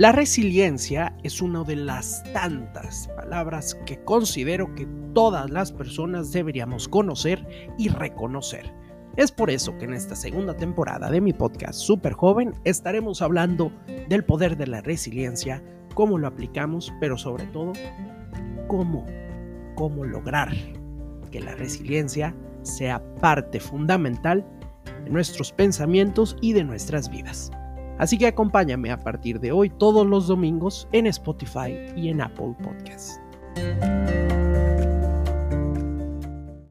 La resiliencia es una de las tantas palabras que considero que todas las personas deberíamos conocer y reconocer. Es por eso que en esta segunda temporada de mi podcast Super Joven estaremos hablando del poder de la resiliencia, cómo lo aplicamos, pero sobre todo cómo, cómo lograr que la resiliencia sea parte fundamental de nuestros pensamientos y de nuestras vidas. Así que acompáñame a partir de hoy todos los domingos en Spotify y en Apple Podcasts.